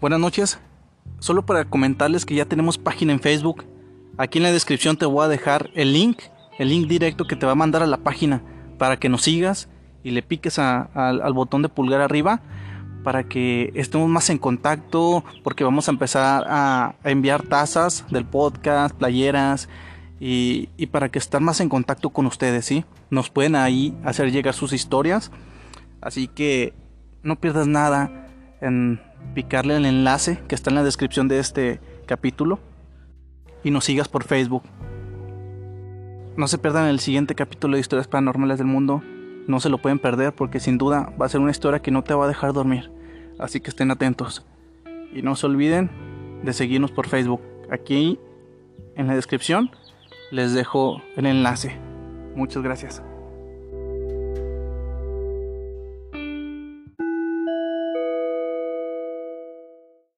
Buenas noches. Solo para comentarles que ya tenemos página en Facebook. Aquí en la descripción te voy a dejar el link, el link directo que te va a mandar a la página para que nos sigas y le piques al botón de pulgar arriba para que estemos más en contacto porque vamos a empezar a, enviar tazas del podcast, playeras y, y, para que estén más en contacto con ustedes, ¿sí? Nos pueden ahí hacer llegar sus historias. Así que no pierdas nada en picarle el enlace que está en la descripción de este capítulo y nos sigas por Facebook. No se pierdan el siguiente capítulo de Historias Paranormales del Mundo. No se lo pueden perder porque sin duda va a ser una historia que no te va a dejar dormir. Así que estén atentos. Y no se olviden de seguirnos por Facebook. Aquí en la descripción les dejo el enlace. Muchas gracias.